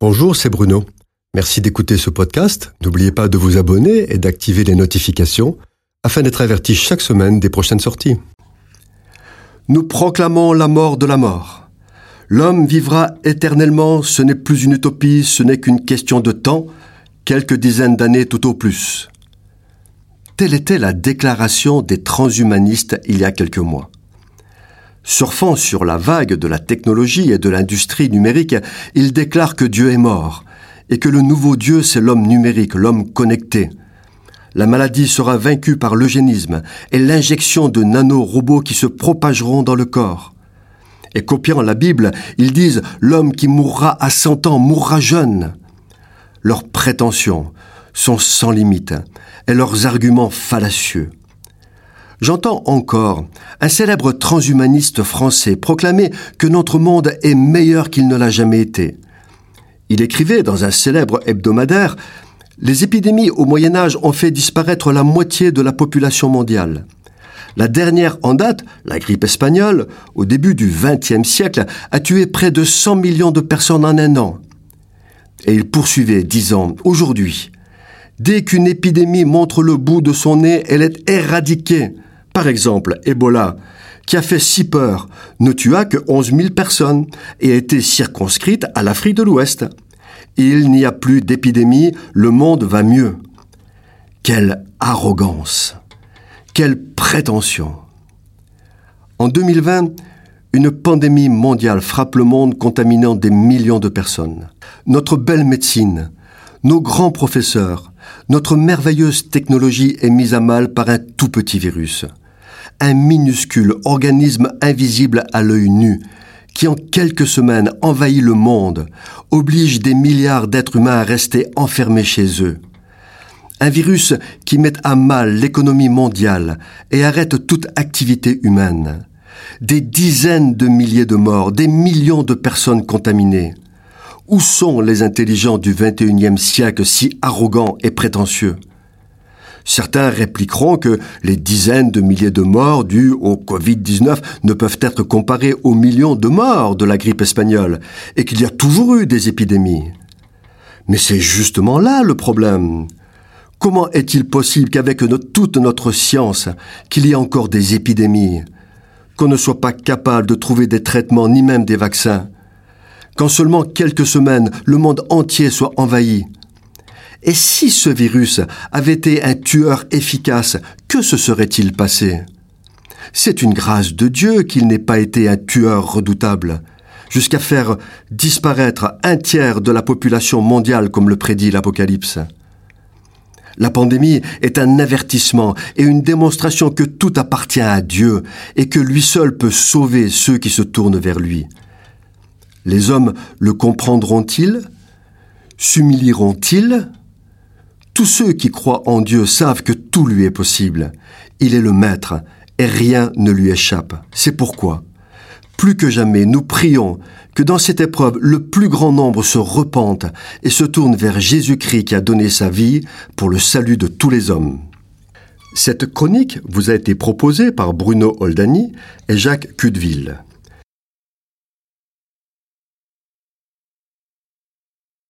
Bonjour, c'est Bruno. Merci d'écouter ce podcast. N'oubliez pas de vous abonner et d'activer les notifications afin d'être averti chaque semaine des prochaines sorties. Nous proclamons la mort de la mort. L'homme vivra éternellement, ce n'est plus une utopie, ce n'est qu'une question de temps, quelques dizaines d'années tout au plus. Telle était la déclaration des transhumanistes il y a quelques mois. Surfant sur la vague de la technologie et de l'industrie numérique, il déclare que Dieu est mort et que le nouveau Dieu, c'est l'homme numérique, l'homme connecté. La maladie sera vaincue par l'eugénisme et l'injection de nanorobots qui se propageront dans le corps. Et copiant la Bible, ils disent l'homme qui mourra à cent ans mourra jeune. Leurs prétentions sont sans limite et leurs arguments fallacieux. J'entends encore un célèbre transhumaniste français proclamer que notre monde est meilleur qu'il ne l'a jamais été. Il écrivait dans un célèbre hebdomadaire Les épidémies au Moyen Âge ont fait disparaître la moitié de la population mondiale. La dernière en date, la grippe espagnole, au début du XXe siècle, a tué près de 100 millions de personnes en un an. Et il poursuivait, disant Aujourd'hui, dès qu'une épidémie montre le bout de son nez, elle est éradiquée. Par exemple, Ebola, qui a fait si peur, ne tua que 11 000 personnes et a été circonscrite à l'Afrique de l'Ouest. Il n'y a plus d'épidémie, le monde va mieux. Quelle arrogance Quelle prétention En 2020, une pandémie mondiale frappe le monde contaminant des millions de personnes. Notre belle médecine, nos grands professeurs, notre merveilleuse technologie est mise à mal par un tout petit virus un minuscule organisme invisible à l'œil nu, qui en quelques semaines envahit le monde, oblige des milliards d'êtres humains à rester enfermés chez eux. Un virus qui met à mal l'économie mondiale et arrête toute activité humaine. Des dizaines de milliers de morts, des millions de personnes contaminées. Où sont les intelligents du XXIe siècle si arrogants et prétentieux? Certains répliqueront que les dizaines de milliers de morts dus au Covid-19 ne peuvent être comparés aux millions de morts de la grippe espagnole et qu'il y a toujours eu des épidémies. Mais c'est justement là le problème. Comment est-il possible qu'avec toute notre science, qu'il y ait encore des épidémies, qu'on ne soit pas capable de trouver des traitements ni même des vaccins, qu'en seulement quelques semaines le monde entier soit envahi, et si ce virus avait été un tueur efficace, que se serait-il passé? C'est une grâce de Dieu qu'il n'ait pas été un tueur redoutable, jusqu'à faire disparaître un tiers de la population mondiale comme le prédit l'Apocalypse. La pandémie est un avertissement et une démonstration que tout appartient à Dieu et que lui seul peut sauver ceux qui se tournent vers lui. Les hommes le comprendront-ils? S'humilieront-ils? Tous ceux qui croient en Dieu savent que tout lui est possible. Il est le Maître et rien ne lui échappe. C'est pourquoi, plus que jamais, nous prions que dans cette épreuve, le plus grand nombre se repente et se tourne vers Jésus-Christ qui a donné sa vie pour le salut de tous les hommes. Cette chronique vous a été proposée par Bruno Oldani et Jacques Cudeville.